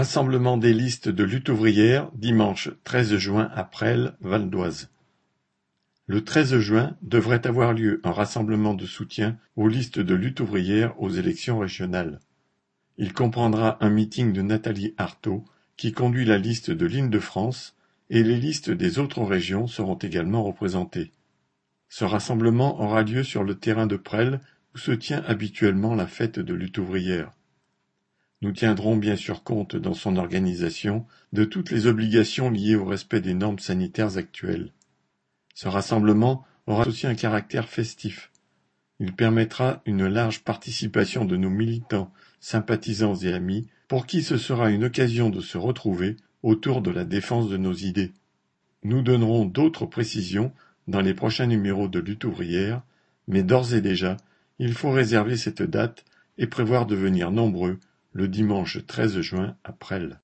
Rassemblement des listes de lutte ouvrière dimanche treize juin à Presles, Val d'Oise. Le treize juin devrait avoir lieu un rassemblement de soutien aux listes de lutte ouvrière aux élections régionales. Il comprendra un meeting de Nathalie Arthaud, qui conduit la liste de l'Île-de-France, et les listes des autres régions seront également représentées. Ce rassemblement aura lieu sur le terrain de Presles où se tient habituellement la fête de lutte ouvrière. Nous tiendrons bien sûr compte dans son organisation de toutes les obligations liées au respect des normes sanitaires actuelles. Ce rassemblement aura aussi un caractère festif. Il permettra une large participation de nos militants, sympathisants et amis, pour qui ce sera une occasion de se retrouver autour de la défense de nos idées. Nous donnerons d'autres précisions dans les prochains numéros de Lutte ouvrière, mais d'ores et déjà, il faut réserver cette date et prévoir de venir nombreux le dimanche treize juin à Presles.